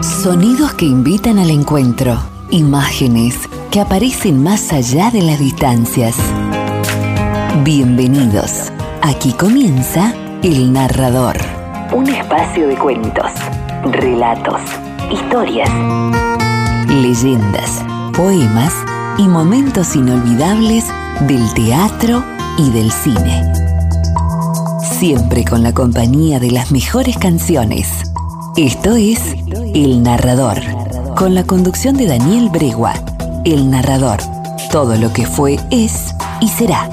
Sonidos que invitan al encuentro. Imágenes que aparecen más allá de las distancias. Bienvenidos. Aquí comienza El Narrador. Un espacio de cuentos, relatos, historias, leyendas, poemas y momentos inolvidables del teatro y del cine. Siempre con la compañía de las mejores canciones. Esto es El Narrador, con la conducción de Daniel Bregua. El Narrador. Todo lo que fue, es y será.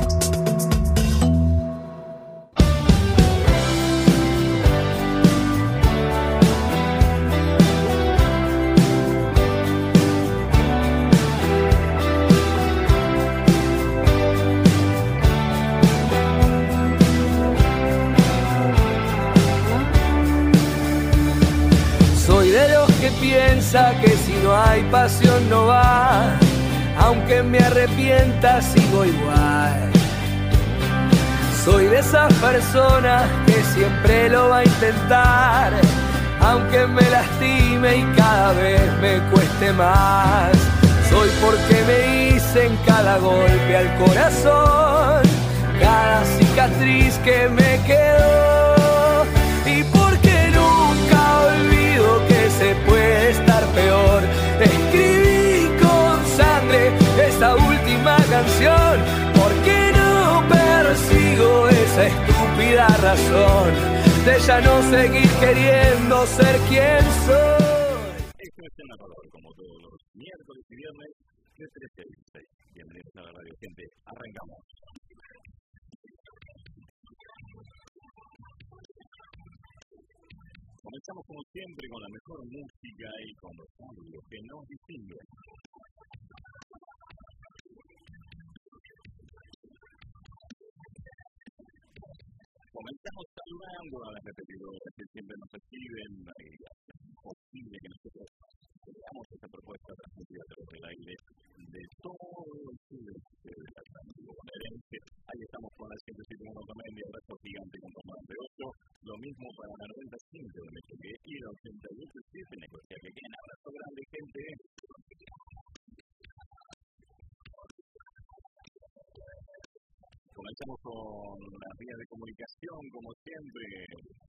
Aunque me arrepienta sigo igual. Soy de esas personas que siempre lo va a intentar, aunque me lastime y cada vez me cueste más. Soy porque me hice en cada golpe al corazón, cada cicatriz que me quedó y porque nunca olvido que se puede estar peor sangre canción, porque no persigo esa estúpida razón de ya no seguir queriendo ser quien soy. Esto es el narrador, como todos los miércoles y viernes, de 13 a 16. Bienvenidos a la radio, gente. Arrancamos. Comenzamos como siempre con la mejor música y con los que nos distinguen. Comenzamos saludando a las repetidoras que siempre nos escriben y hacen posible que nosotros veamos esta propuesta transmitida a través del aire de todo el sudeste de la Atlántico bonaerense. Ahí estamos con la 107.1 también y el resto gigante con más de 8. Lo mismo para la 95 de México y la 88 de Necochea. Que un abrazo grande, gente. Comenzamos con las vías de comunicación, como siempre,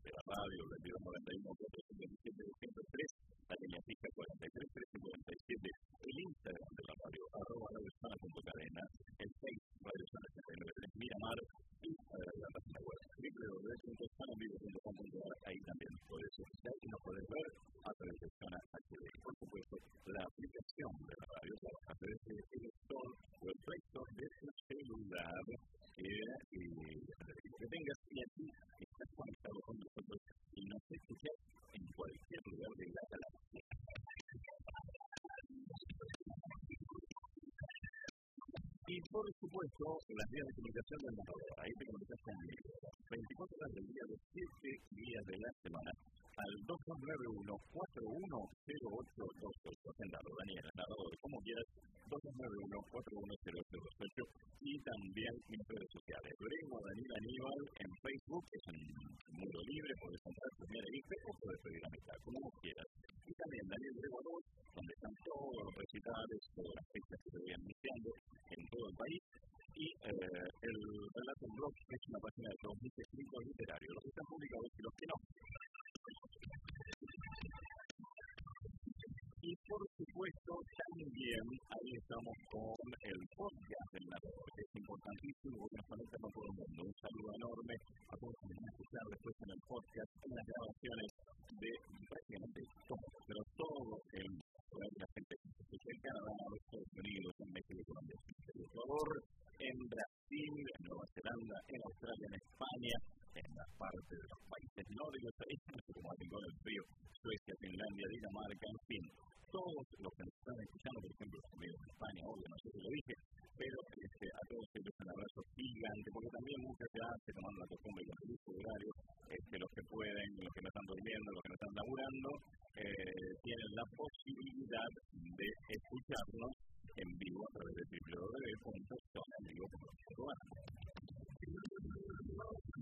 de la radio, del 91 427 203 la línea fija 43 1347, el Instagram de la radio, arroba radiosana.cadena, el Facebook Radio Sana 893 Miramar y eh, la página web www.sanavivo.com.ar, ahí también puedes escuchar y nos puedes ver a través de Zona HD. Por supuesto, la aplicación de la radio a través de el Store o el Play Store de tu celular que, que tengas y aquí estás conectado con nosotros y en cualquier lugar de la. Y por supuesto, las vías de comunicación del narrador. Ahí te comunicas conmigo. 24 horas del día, los 7 días de la semana, al 2291-410828. Agendado, Daniel, narrador, como quieras, 2291-410828. Y también mis redes sociales. Brego Daniel Aníbal en Facebook, es un mundo libre, puedes tu primera o puedes pedir amistad, como quieras. Y también Daniel Brego 2, donde están todos los recitales, todas las fechas que se vayan anunciando en todo el país. Y eh, el Relato Blog, es una página de mis escritos literarios, los que están publicados y los que no. Y por supuesto, también ahí estamos con el podcast del narrador, que es importantísimo porque nos conecta con todo el mundo. Un saludo enorme a todos los que van a escuchar después en el podcast, en las grabaciones de prácticamente todo, pero todo el la gente que en Canadá, en Estados Unidos, en México, Colombia, en Ecuador, en Brasil, en Nueva Zelanda, en Australia, en España, en la parte de los países nórdicos, como Rincón del Frío, Suecia, Finlandia, Dinamarca, en fin, todos los que nos están escuchando, por ejemplo, los amigos de España, obvio, no sé si lo dije, pero este, a todos ellos un abrazo gigante, porque también muchas ya se la costumbre con el uso horario, este, los que pueden, los que no están durmiendo, los que no están laburando, eh, tienen la posibilidad de escucharnos en vivo a través de www.zonaenvivo.com.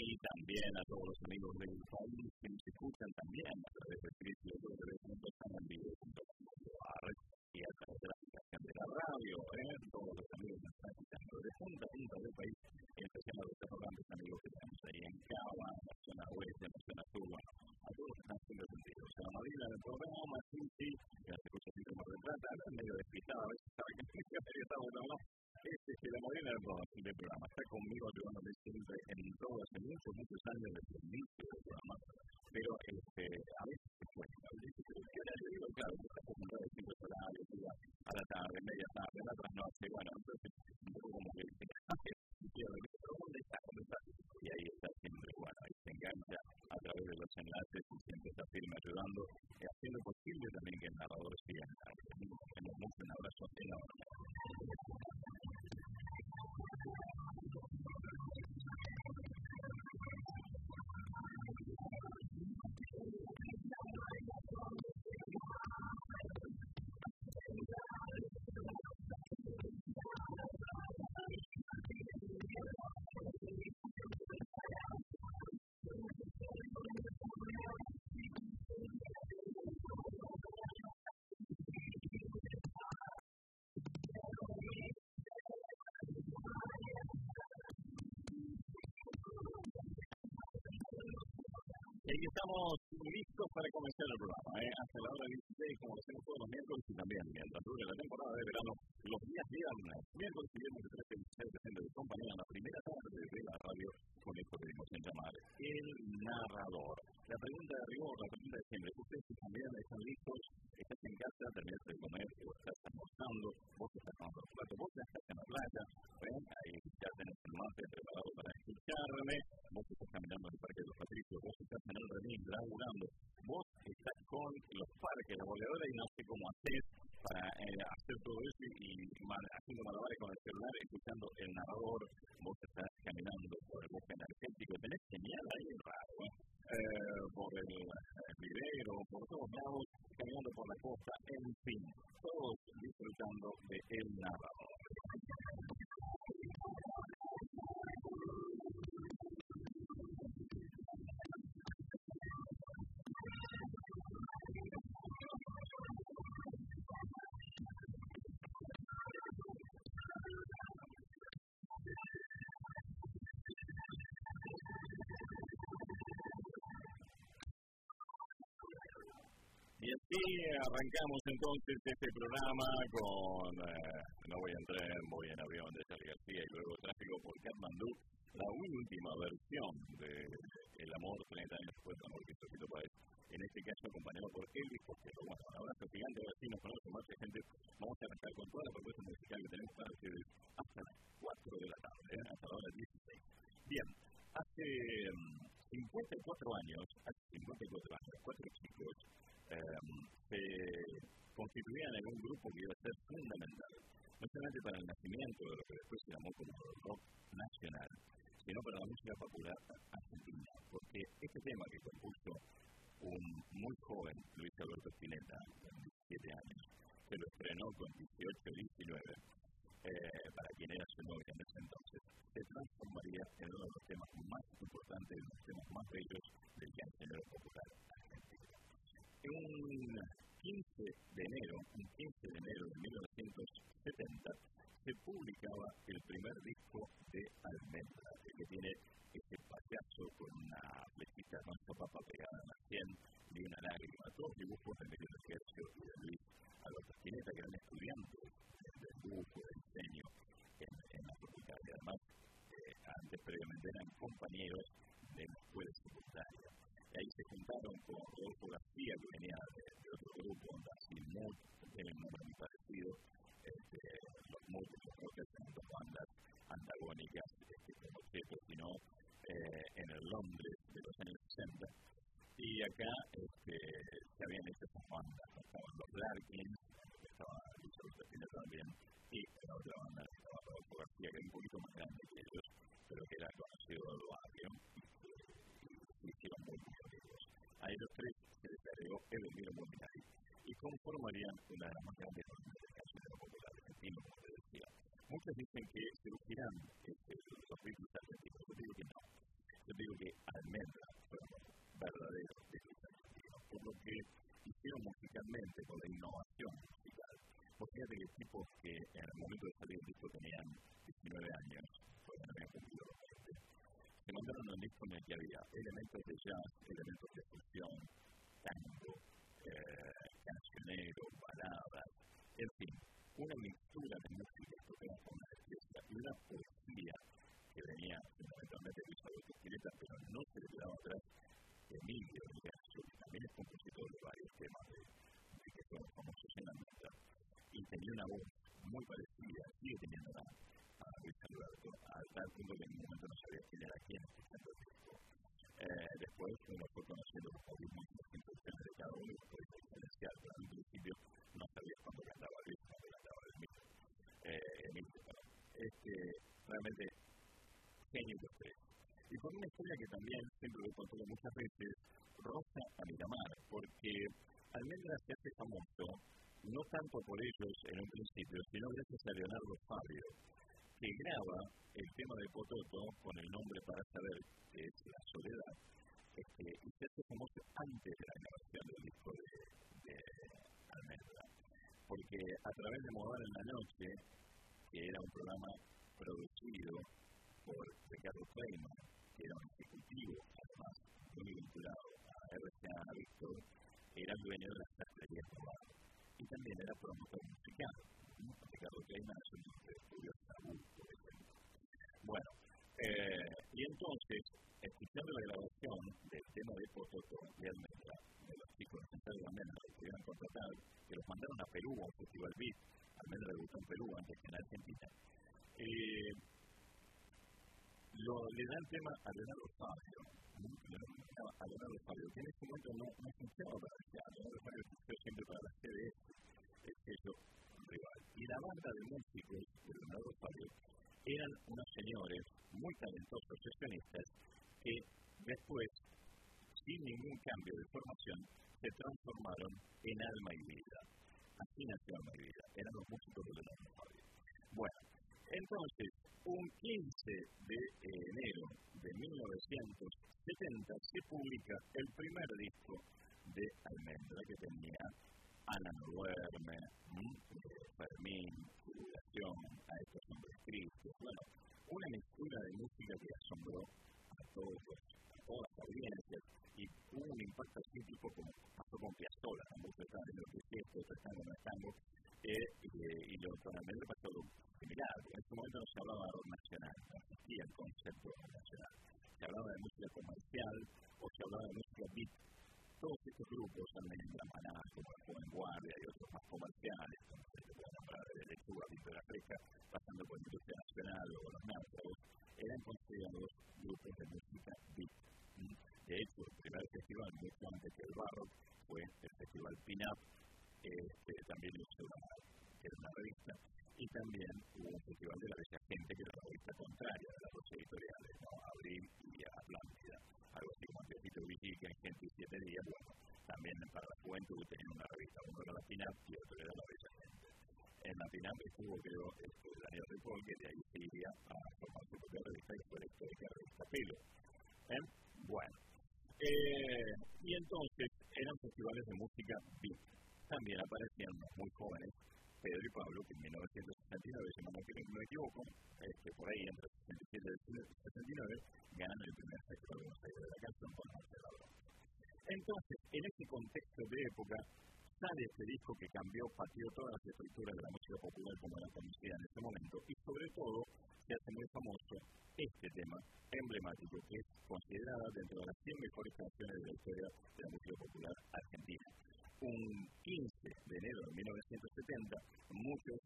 Y también a todos los amigos del país que nos escuchan también a través de www.sananvivo.com.ar y a través de la aplicación de la radio, ¿eh? todos los amigos que están escuchando de punta a punta del país, en especial a los grandes amigos que tenemos ahí en Cava, en la zona oeste, en la zona sur, a todos los que están siendo sentidos. A la madrina del programa, Y estamos listos para comenzar el programa. ¿eh? Hasta la hora 16, como hacemos todos los miércoles y también mientras dure la temporada de verano, los días viernes, miércoles y viernes de 13 a 16 presente de compañía la primera tarde de la radio con esto que en llamar el narrador. La pregunta de rigor, la all around us. Y arrancamos entonces este programa con, eh, no voy en tren, voy en avión de Charlie García y luego tráfico por Katmandú, la última versión de El amor 30 años después del amor que hizo País. En este caso acompañado por Elvis Costello. Bueno, un abrazo gigante, ahora sí nos conocemos más gente. Vamos a arrancar con toda la propuesta musical que tenemos para ustedes hasta las 4 de la tarde, ¿eh? hasta la hora 16. Bien, hace 54 mm, años, hace 54 años, cuatro chicos se constituían en un grupo que iba a ser fundamental, no solamente para el nacimiento de lo que después se llamó como rock nacional, sino para la música popular argentina, porque este tema que compuso un muy joven Luis Alberto Spinetta, de 17 años, se lo estrenó con 18 19, eh, para quien era su novia en ese entonces, se transformaría en uno de los temas más importantes, de los temas más bellos del género popular un 15 de enero, un 15 de enero de 1970, se publicaba el primer disco de Almendra, que tiene este payaso con una flechita con su papa pegada en la sien y una lágrima, todos dibujos de medio de Sergio y de Luis Alberto Spinetta, que eran estudiantes del dibujo, del diseño en, en la facultad, y además eh, eran compañeros de la escuela secundaria y ahí se juntaron con Rodolfo García, que venía de, otro grupo, así Mood, que tiene un nombre muy parecido, este, los Mood, los Rockers, en dos bandas antagónicas, este, como cierto, sino eh, en el Londres de los años 60. Y acá este, se habían hecho esas bandas, estaban los Larkins, estaba Luis Alberto también, y la otra banda estaba Rodolfo García, que era un poquito más grande que ellos, pero que era conocido del barrio, hicieron muy amigos. A ellos tres se les Edelmiro Molinari y conformarían una de las más grandes bandas de cancionero popular argentino, como te decía. Muchos dicen que se lucirán este, los Beatles argentinos, yo digo que no. Yo digo que almendra fueron verdaderos por lo que hicieron musicalmente con la innovación musical. Porque fíjate que tipos que en el momento de salir el disco tenían 19 años, todavía no habían cumplido los 20, se mandaron un disco en el que había elementos de jazz, elementos de fusión, tango, eh, cancionero, baladas, en fin, una mixtura de música con destreza y una poesía que venía fundamentalmente de Isabel pero no se le quedaba atrás Emilio Ligazo, que también es compositor de varios temas que famosos la y tenía una voz muy parecida, sigue teniendo a, a tal que no sabía quién era quién escuchando el disco. Eh, después uno fue conociendo los ritmos y las instrucciones de cada uno y fue diferencial, pero al principio no sabía cuándo cantaba Luis, cuándo cantaba Emilio. Eh, Emilio, este, realmente genio de ustedes. Y con una historia que también, siempre lo he contado muchas veces, roza a Miramar, porque Almendra se hace famoso, no tanto por ellos en un principio, sino gracias a Leonardo Fabio, que graba el tema de Pototo con el nombre para saber que es La Soledad, este, y se hace famoso antes de la grabación del disco de, de Almendra. Porque a través de Modar en la Noche, que era un programa producido por Ricardo Feynman, que era un ejecutivo, además muy vinculado a RCA Víctor, era el dueño de la sastrería Escobar y también era promotor musical. Ricardo Feynman es un. Bueno, eh, y entonces, escuchando la grabación del tema de Pototo de los chicos de Almendra que contratar, que los mandaron a Perú a un festival debutó en Perú antes que en Argentina. Eh, le da el tema a Leonardo Fabio, a Leonardo que en ese momento no, no para la CDS, Y la banda de músicos de Leonardo Fabio eran unos señores muy talentosos sesionistas que después, sin ningún cambio de formación, se transformaron en alma y vida. Así nació alma y vida, eran los músicos de Leonardo Fabio. Bueno, entonces, un 15 de enero de 1970 se publica el primer disco de Almendra que tenía Ana no duerme, Fermín, Jubilación, a estos hombres tristes, bueno, una mezcla de música que asombró a todos a todas las audiencias y hubo un impacto así tipo como pasó con Piazzolla, la música de lo que es esto, esto es tango, no es tango, eh, y lo Almendra pasó similar. En ese momento no se hablaba de rock nacional, no existía el concepto de rock nacional. Se hablaba de música comercial o se hablaba de música beat. Todos estos grupos, también la Maná, como la Joven Guardia y otros más comerciales, como se puede nombrar de Lechuga, de la Fresca, pasando por Industria Nacional o los náufragos, eran considerados grupos de música beat. De hecho, el primer festival, mucho antes que el Barro, fue el Festival Pin-Up, este, también lo hizo era una revista, y también hubo un festival de la bella gente que era la revista contraria de las dos editoriales, ¿no? Abril y Atlántida, algo así como Antiocito Vigica en Gente y Siete Días, bueno, también para la juventud tenían una revista, uno era la PINAP y otro era la bella gente. En la PINAP estuvo, creo, este, Daniel Ripoll, que de ahí se iría a formar su propia revista, que fue la histórica revista Pelo. ¿Eh? Bueno, eh, y entonces eran festivales de música beat. También aparecían muy jóvenes Pedro y Pablo, que en 1969, si no me equivoco, este, por ahí entre 67 y 69, ganan el primer Festival de Buenos de la canción con Marcelo Entonces, en ese contexto de época, sale este disco que cambió, partió todas las estructuras de la música popular como era conocida en ese momento, y sobre todo se hace muy famoso este tema emblemático que es considerada dentro de las 100 mejores canciones de la historia de la música popular argentina un 15 de enero de 1970, muchos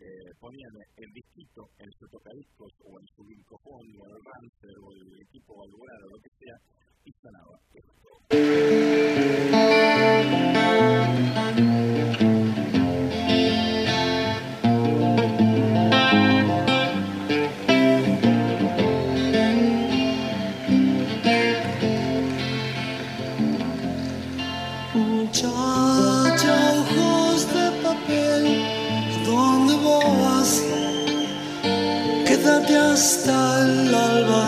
eh, ponían el disquito en su tocadiscos o en su discofón o el Rancer o el equipo Alborada o lo que sea y sonaba esto. hasta el alba.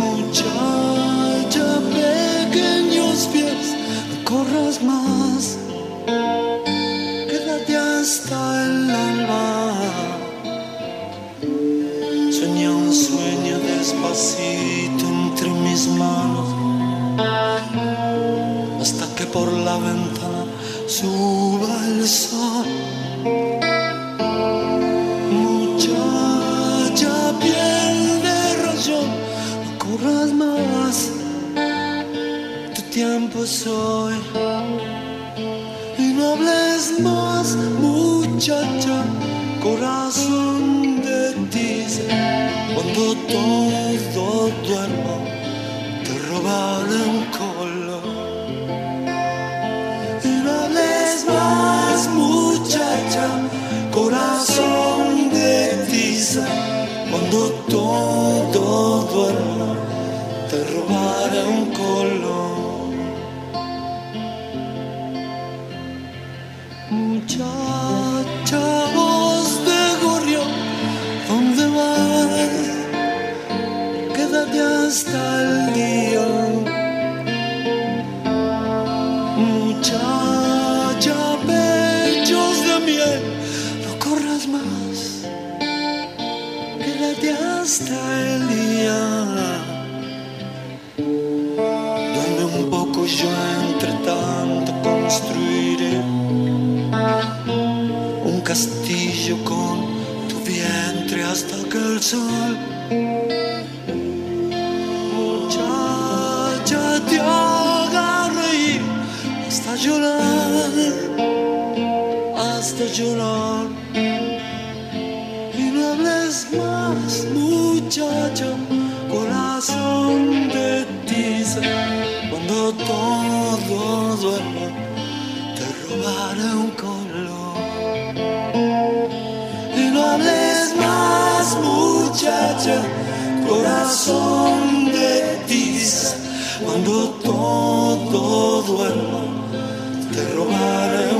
Muchacha, pequeños pies, corras más. Quédate hasta el alba. Soñé un sueño despacito entre mis manos. Hasta que por la ventana suba el sol. Hoy. Y no hables más, muchacha, corazón de tiza, cuando todo muchacha te haga reír hasta llorar hasta llorar. Y no hables más muchacha corazón de tiza. Cuando todo duerma te robaré un color corazón de tiza cuando todo duerma te robaré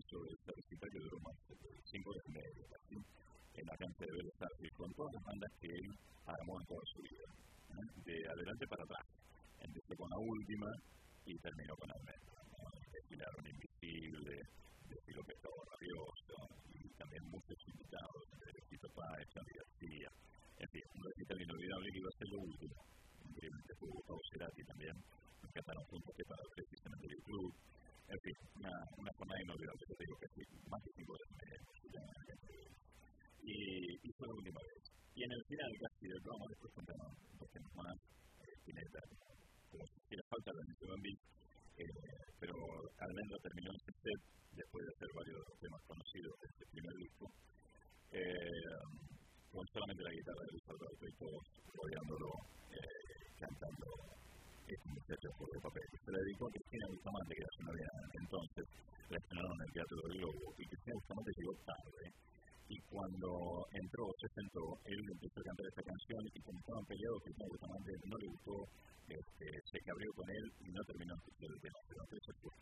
2009 hizo recital que duró más de cinco horas y media, ¿sí? en la cancha de Artes, con todas las bandas que él armó en toda su vida, ¿no? de adelante para atrás. Empezó con la última y terminó con Almendra. ¿no? Desfilaron Invisible, desfiló Pescado Rabioso, y también muchos invitados, de Tito Páez, Charlie García. En fin, un recital inolvidable que iba a ser lo último. Increíblemente fue Gustavo Cerati también, nos cantaron juntos que para precisamente el club. En fin, una, una jornada inolvidable, yo te digo que sí, más de cinco horas y media. Y, y fue la última vez. Y en el final casi del programa, después contaron dos temas más, eh, Spinetta, como si le falta la mención en vivo, eh, pero Almendra set después de hacer varios temas conocidos de este primer disco, eh, con solamente la guitarra de Luis Alberto y todos rodeándolo, eh, cantando este muchacho por el papel. Se le dedicó a Cristina Bustamante, que era su novia entonces, la estrenaron en el Teatro del Globo, y Cristina Bustamante llegó tarde. Y cuando entró, se sentó, él empezó a cantar esta canción y como estaban peleados, Cristina Bustamante no le gustó, este, se cabrió con él y no terminó el tema. Pero eso fue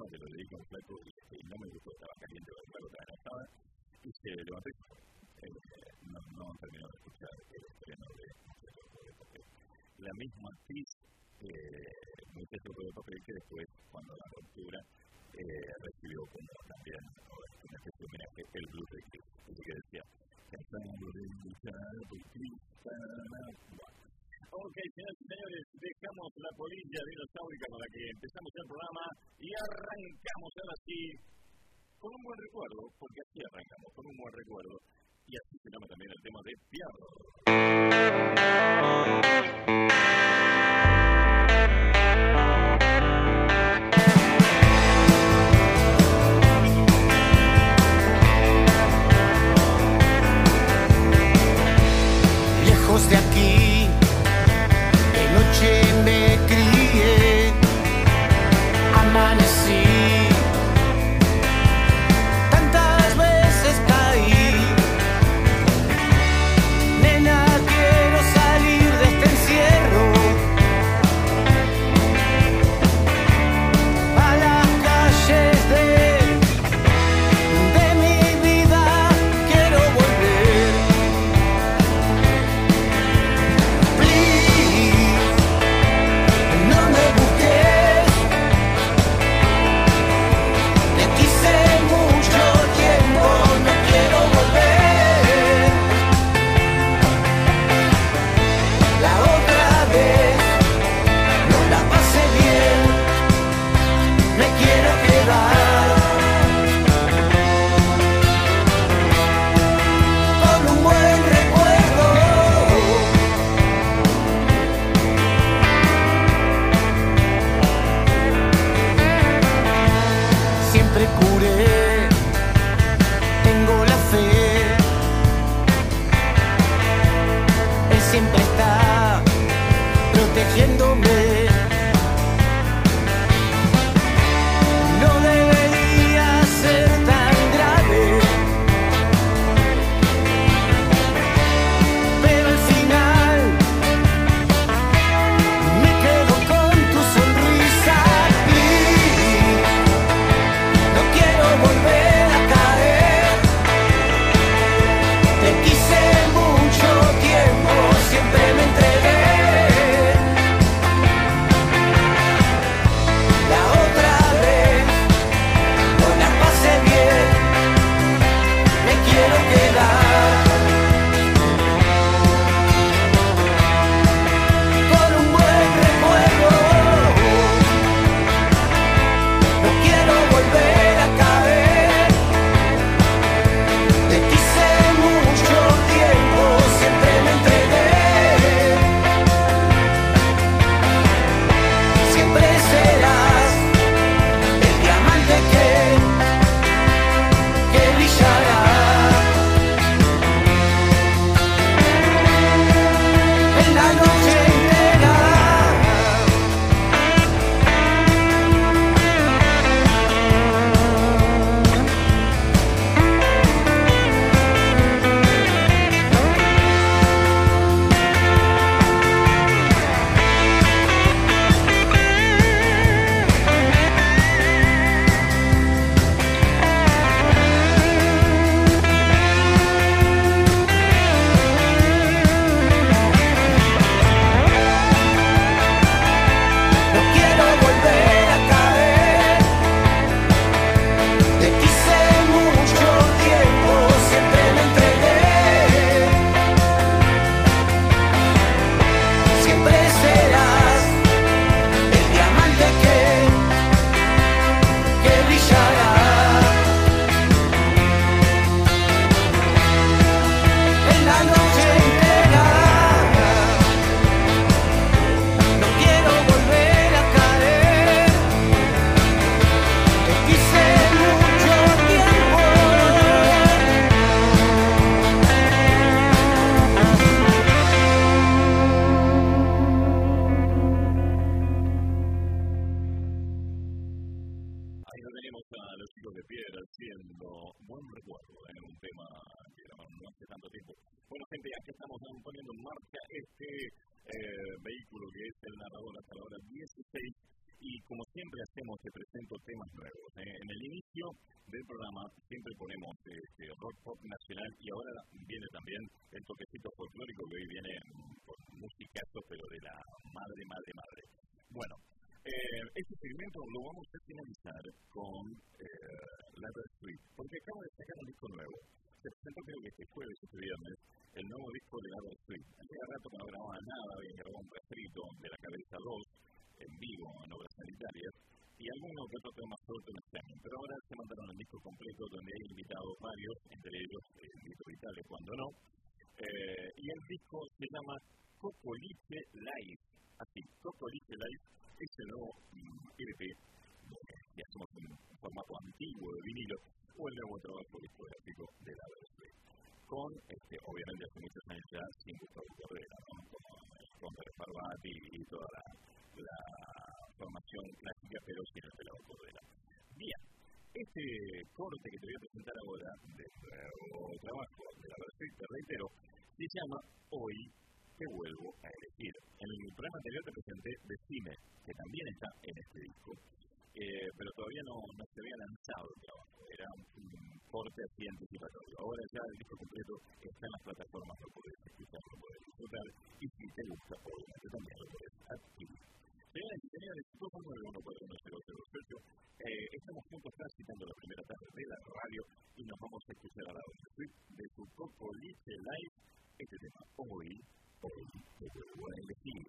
tema te lo dedico a un flaco y no me gustó, estaba caliente, la otra no estaba, y se levantó y no, no terminó de escuchar el estreno de la misma actriz, eh, Muchacho de Papel, que después, cuando la ruptura, eh, recibió como también una especie de homenaje el blues de Chris. Así que decía, cantando de luchar por Cristo. Ok, señores y señores, dejamos la polilla dinosaurica para que empezamos el programa y arrancamos ahora sí con un buen recuerdo, porque así arrancamos, con un buen recuerdo. Y así se llama también el tema de Pierro. de aquí, y algunos que otros temas sueltos en este Pero ahora se mandaron el disco completo donde hay invitados varios, entre ellos el Vito Vitale, cuando no. Eh, y el disco se llama Cocoliche Live. Así, Cocoliche Live es el nuevo LP, ya somos un formato antiguo de vinilo, o el nuevo trabajo discográfico de la BBC. Con, este, obviamente, hace muchos años ya, sin Gustavo Cordera, ¿no? con Pérez Barbati y toda la la formación clásica, pero sin el pelado Cordera. Bien, este corte que te voy a presentar ahora de nuevo trabajo de la te reitero, se llama Hoy te vuelvo a elegir. En el programa anterior te presenté Decime, que también está en este disco, eh, pero todavía no, no, se había lanzado el trabajo, era un, corte así anticipatorio. Ahora ya el disco completo está en las plataformas, lo puedes escuchar, lo puedes disfrutar, y si te gusta, obviamente también lo puedes adquirir. Y señores, 2914108, eh, estamos juntos transitando la primera tarde de la radio y nos vamos a escuchar a la hora de su Coco Liche Live este tema. Hoy, hoy, te vuelvo a elegir.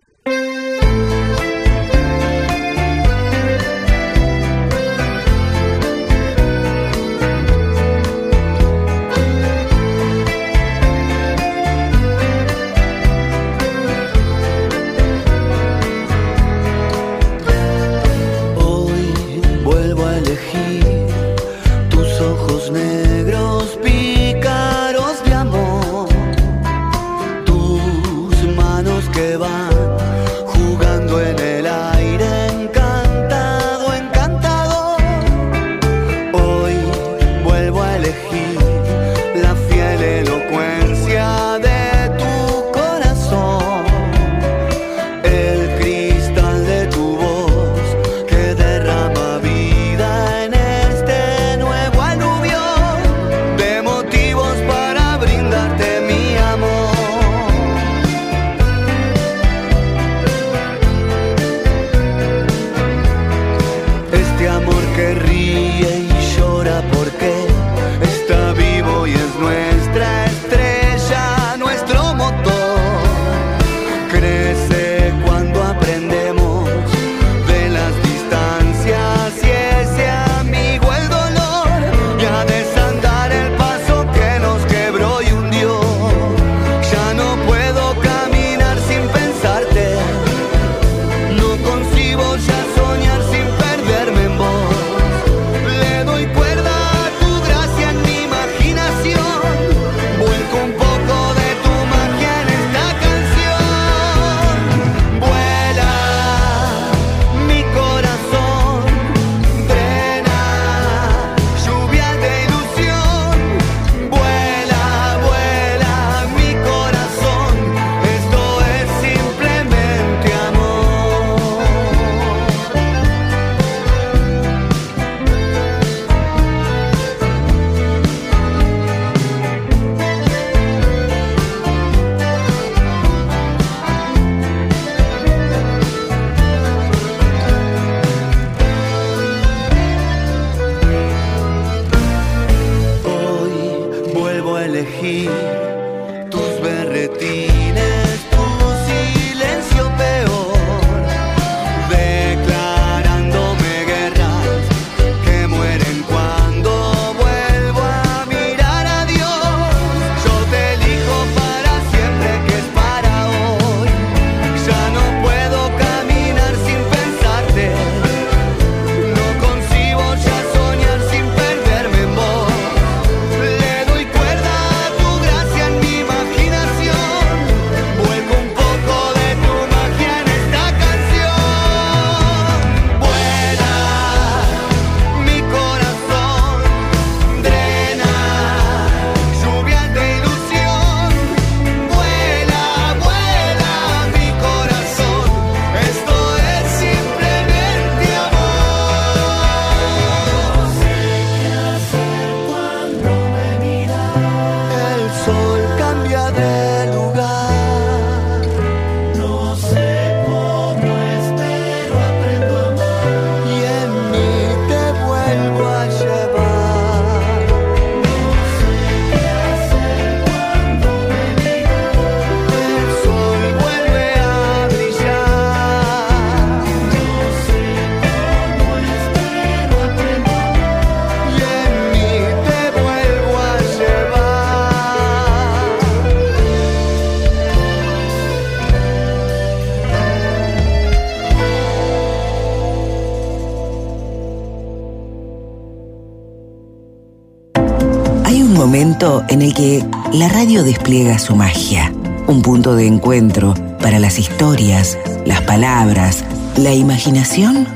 momento en el que la radio despliega su magia, un punto de encuentro para las historias, las palabras, la imaginación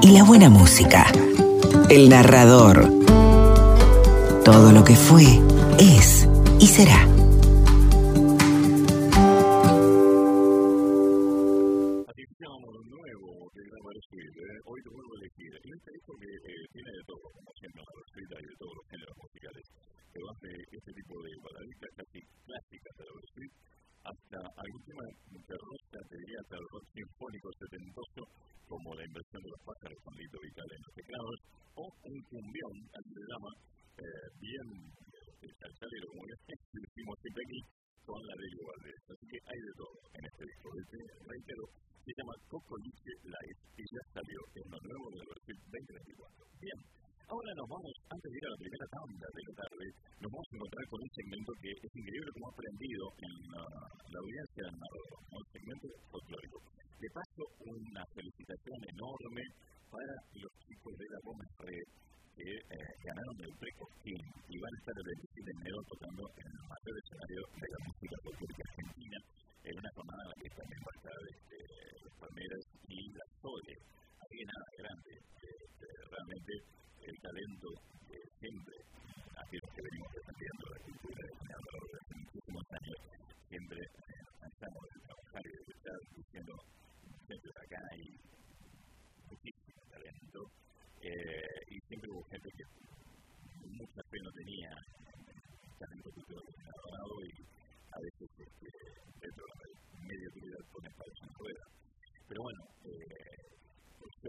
y la buena música. El narrador. Todo lo que fue, es y será. en la, la audiencia del Marruecos, ¿no? el segmento folclórico. De paso, una felicitación enorme para los chicos de la Gómez Red que eh, ganaron el Preco y van a estar el 27 de enero tocando en el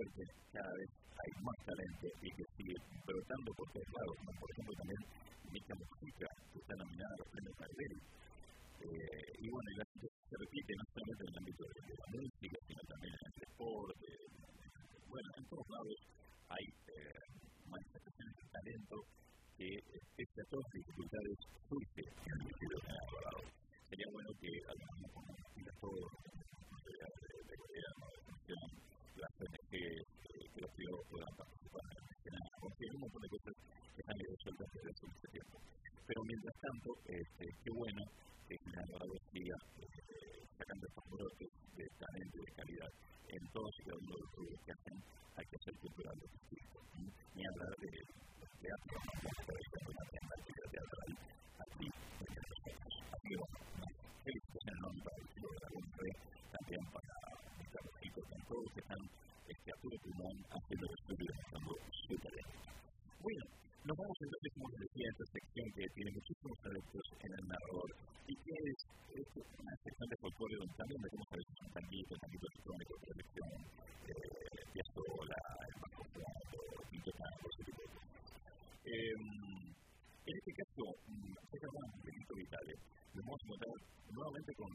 fuerte, cada vez hay más talento y que sigue brotando por todos lados, como por ejemplo también esta música que está nominada a los premios Gardel. Eh, y bueno, y la gente se repite no solamente en el ámbito de, de la música, sino también en el deporte, bueno, en todos lados hay eh, manifestaciones de talento que, pese a todas las dificultades, bueno, eh, generando la día, sacando estos brotes de talento y de calidad en todos los estudios que hacen, hay que hacer cultural los. Ni hablar de teatro, de una tienda de teatro aquí, en el Así que bueno, el Club de la también para Gustavo Chico, con todos que están este, a haciendo el estudio de nuestro Bueno, nos vamos entonces, como les a esta sección que tiene muchísimo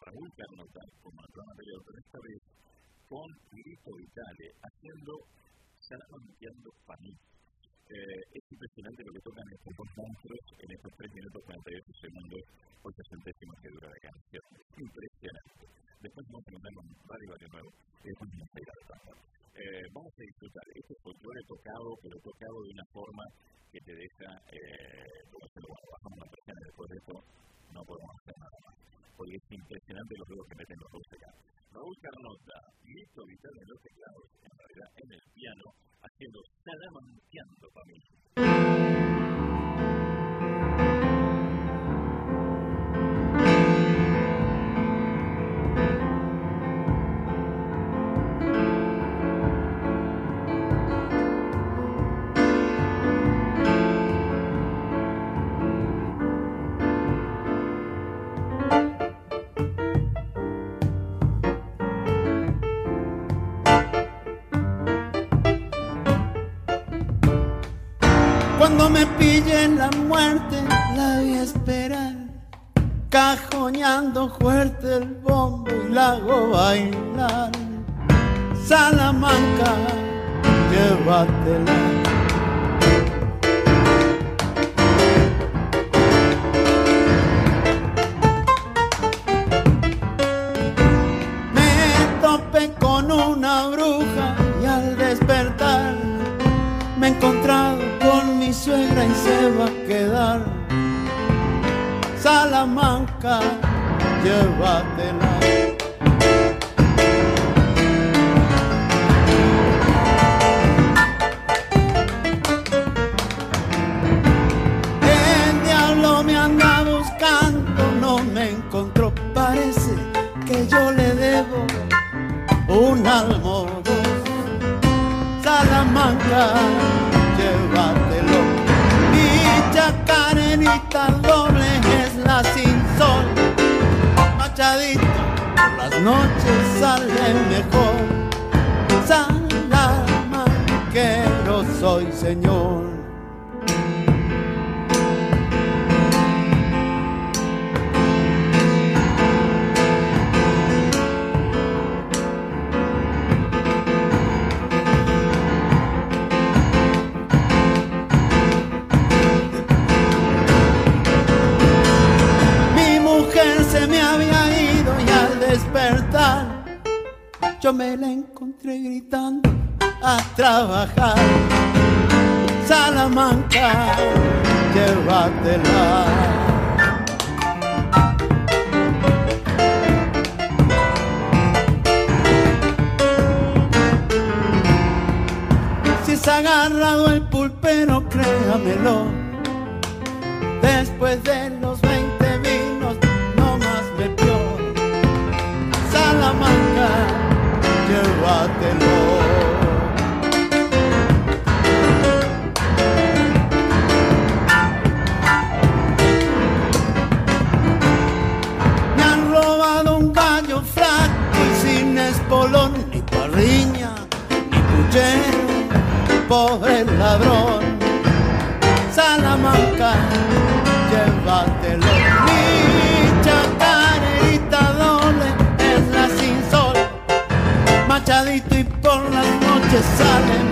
Raúl Carnota como el programa anterior, pero esta vez con Grito Vitale, haciendo Salamanqueando Familia. Eh, es impresionante lo que tocan estos dos monstruos en estos 3 minutos 48 segundos o 60 décimas que dura la canción. Impresionante. Después vamos a contar con varios, varios nuevos. Después vamos a ir a eh, vamos a disfrutar. Este folclore tocado, pero tocado de una forma que te deja, eh, como se lo bueno, bajamos la presión después de esto, no podemos hacer nada más porque es impresionante los juegos que meten los rusos ya. Raúl Carnota, Lito Vital en los teclados, en realidad en el piano, haciendo salamanteando para mí. la muerte la vi esperar, cajoneando fuerte el bombo y la hago bailar. Salamanca, llévatela. con una bruja y al despertar me encontraba suegra y se va a quedar. Salamanca, llévatela. encontró, parece que yo le debo un almohadón. Salamanca. Doble es la sin sol. Machadito, las noches sale mejor. Salamanquero soy, señor. Yo me la encontré gritando a trabajar. Salamanca, llévatela. Si se ha agarrado el pulpero, créamelo. Después de los pobre ladrón. Salamanca, llévatelo. Mi chacarerita doble es la sin sol. Machadito y por las noches sale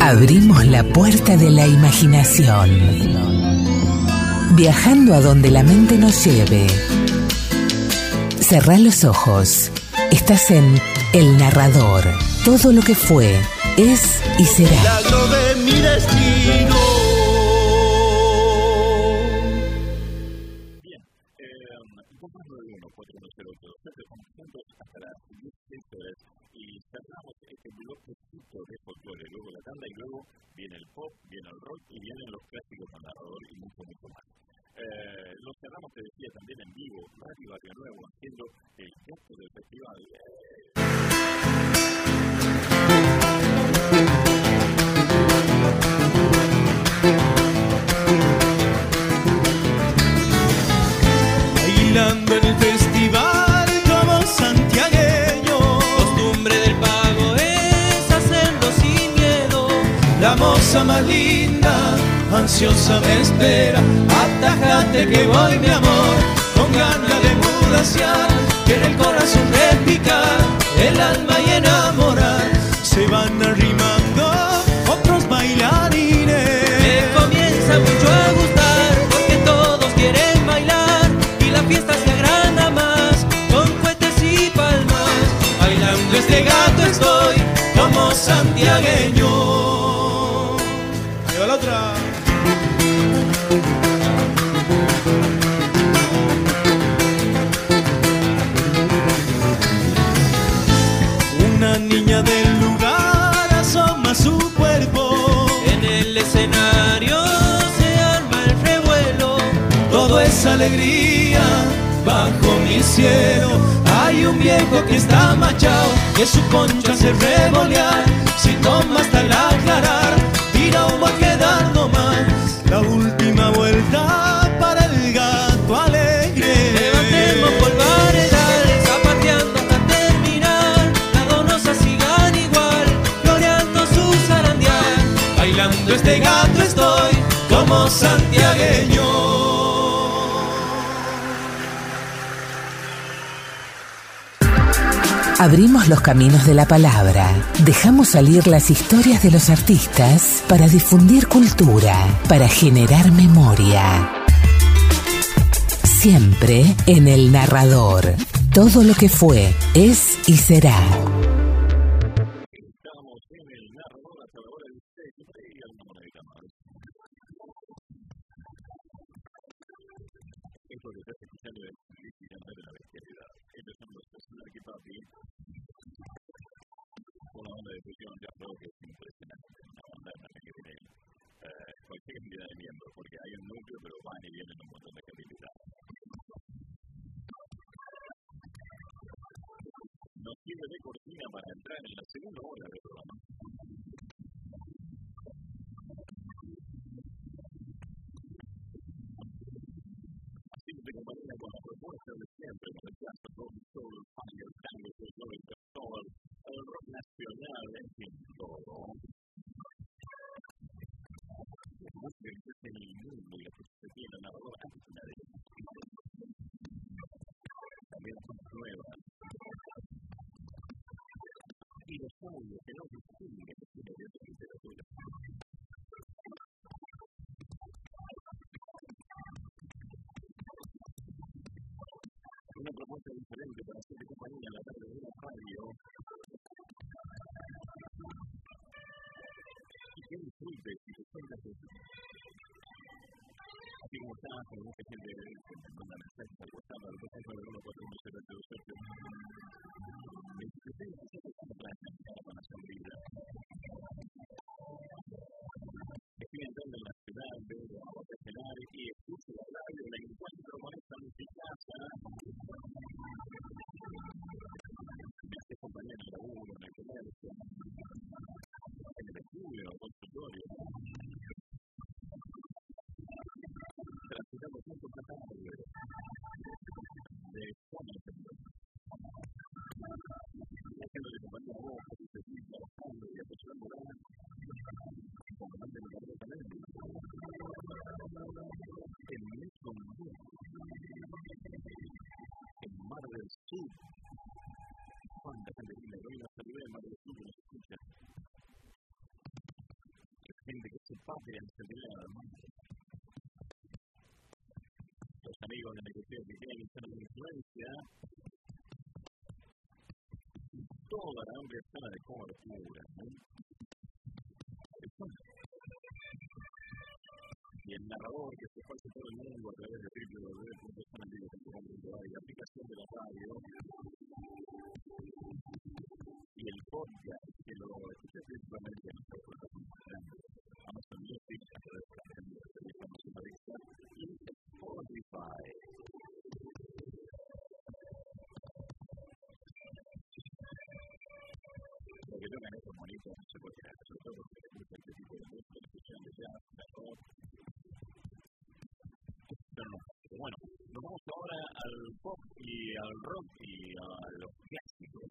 abrimos la puerta de la imaginación. Viajando a donde la mente nos lleve. Cerrá los ojos. Estás en El Narrador. Todo lo que fue, es y será. de mi destino. Bailando en el festival como santiagueño. Costumbre del pago es hacerlo sin miedo. La moza más linda, ansiosa me espera. Atajate que voy, mi amor, con ganas de mudaciar. Que en el corazón repicar, el alma y enamorar. Se van arrimando otros bailarines. Fiesta se agranda más con cohetes y palmas. Bailando este gato estoy como santiagueño. Ahí va la otra. Una niña del lugar asoma su cuerpo. En el escenario se arma el revuelo. Todo es alegría bajo mi cielo. Hay un viejo que está machado, que su concha se revolear. Si toma hasta el aclarar, tira un va quedando más. La última vuelta para el gato alegre. Levantemos polvaredales, zapateando hasta terminar. Las donosas sigan igual, floreando su zarandear. Bailando este gato estoy como santiagueño. Abrimos los caminos de la palabra. Dejamos salir las historias de los artistas para difundir cultura, para generar memoria. Siempre en el narrador. Todo lo que fue, es y será. Porque hay un núcleo, pero van y vienen un montón de gente invitada. Nos sirve de cortina para entrar en la segunda hora del programa. Así que te acompaña con la propuesta de siempre, con el jazz, rock, el soul, el funk, el tango, el soul, el rock nacional, en fin, todo. Literatura. Una propuesta diferente para hacer compañía en la tarde de la radio. Sur, cuánta gente linda, doy una salida que escucha. Hay gente que se patria. Los amigos de que quieren estar en influencia toda la escala de. ¿no? Y al pop y al rock y a los clásicos.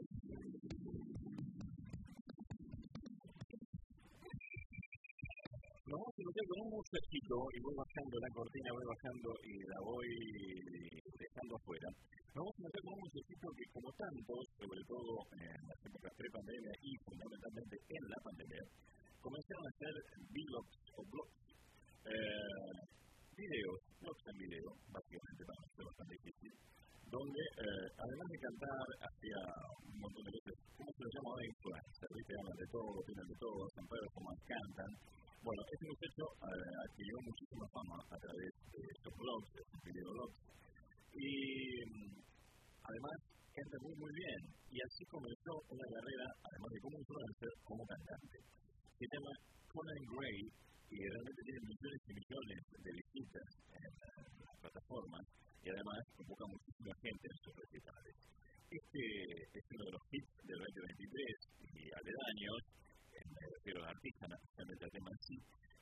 Nos vamos a encontrar con un muchachito y voy bajando la cortina, voy bajando y la voy dejando afuera. Nos vamos a encontrar con un muchachito que, como tantos, sobre todo en las épocas pre-pandemia y fundamentalmente en la pandemia, comenzaron a hacer vlogs o blogs, eh, videos, blogs en video, básicamente para nosotros bastante difícil, donde eh, además de cantar hacía un montón de cosas, ¿cómo se lo llama ahora? Influencer, ¿viste? Hablan de todo, opinan de todo, San Pedro como cantan. Bueno, este muchacho eh, adquirió muchísima fama a través de estos blogs, de estos videoblogs, y además canta muy muy bien y así comenzó una carrera además de como influencer como cantante se llama Conan Gray y realmente tiene millones y millones de visitas en las plataformas y además convoca muchísima gente en sus recitales este es uno de los hits del 2023 y aledaños me refiero al artista, no especialmente al tema en sí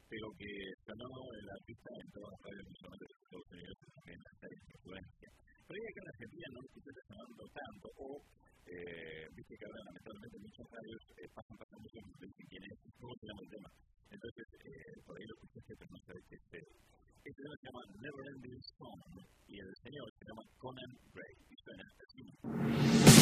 pero que sonó el artista en todas las radios nacionales de Estados Unidos también las series de influencia. Pero ya que en Argentina no se está sonando tanto, o eh, viste que ahora lamentablemente muchas radios eh, pasan pasando mucho y dicen quién es, cómo se el tema. Entonces, eh, por ahí lo escuchaste, pero no sabes qué es este. Este tema se llama Never Ending Song y el señor se llama Conan Gray y suena así.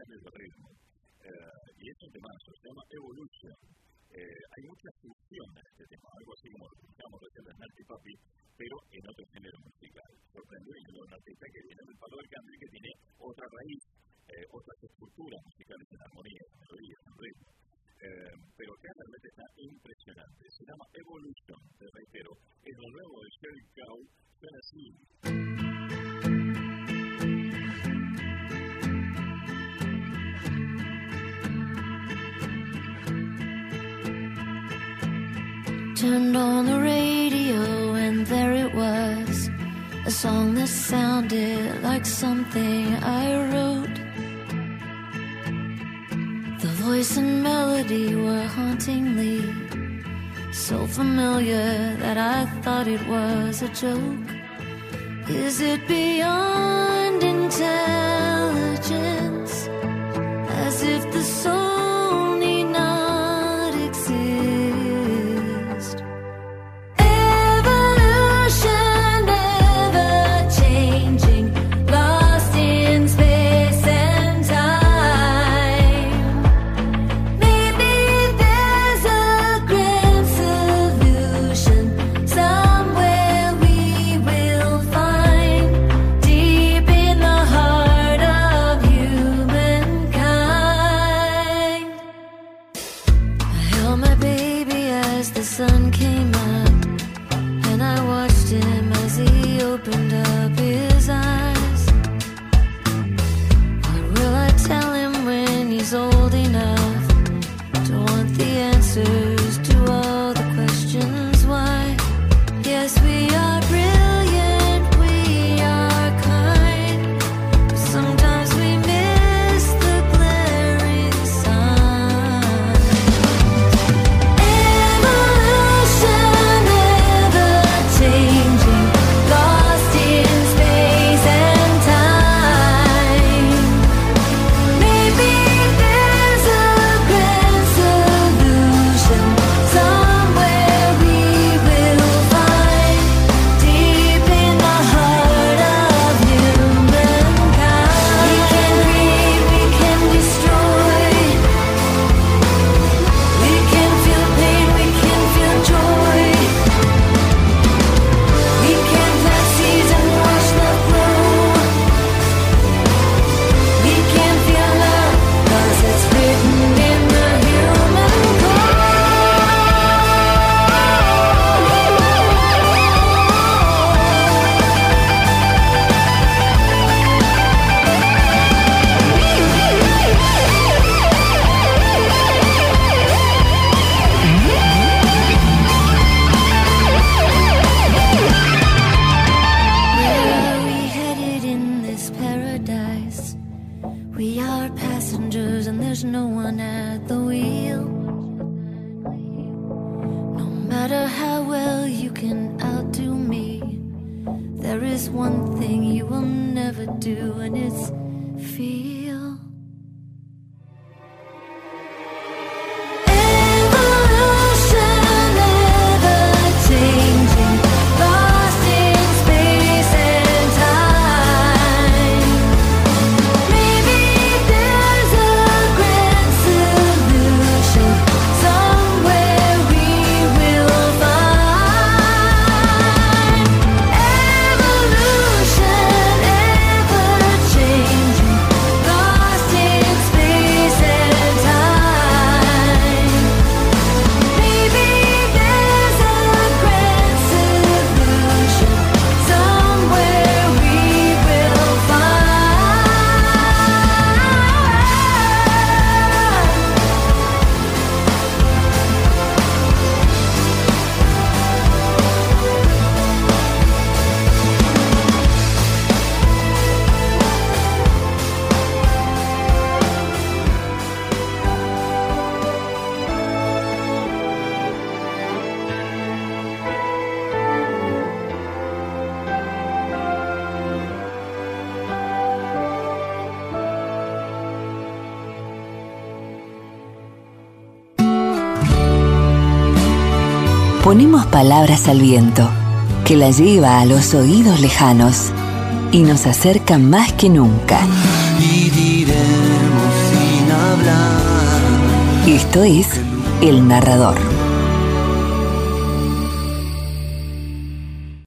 manejan el ritmo. Eh, y es un tema, se llama Evolution. Eh, hay muchas funciones de este tema, algo así como lo escuchamos recién de Nati Papi, pero en otro género musical. Sorprendente un artista que viene del palo del country que tiene otra raíz, eh, otras estructuras musicales en armonía, en melodía, en ritmo. Eh, pero que realmente está impresionante. Se llama Evolution, te reitero. Es lo nuevo de Sherry Cow, suena así. Turned on the radio and there it was. A song that sounded like something I wrote. The voice and melody were hauntingly So familiar that I thought it was a joke. Is it beyond intelligence? As if the soul doing is palabras al viento, que la lleva a los oídos lejanos y nos acerca más que nunca. Y diremos sin hablar. Esto es El Narrador.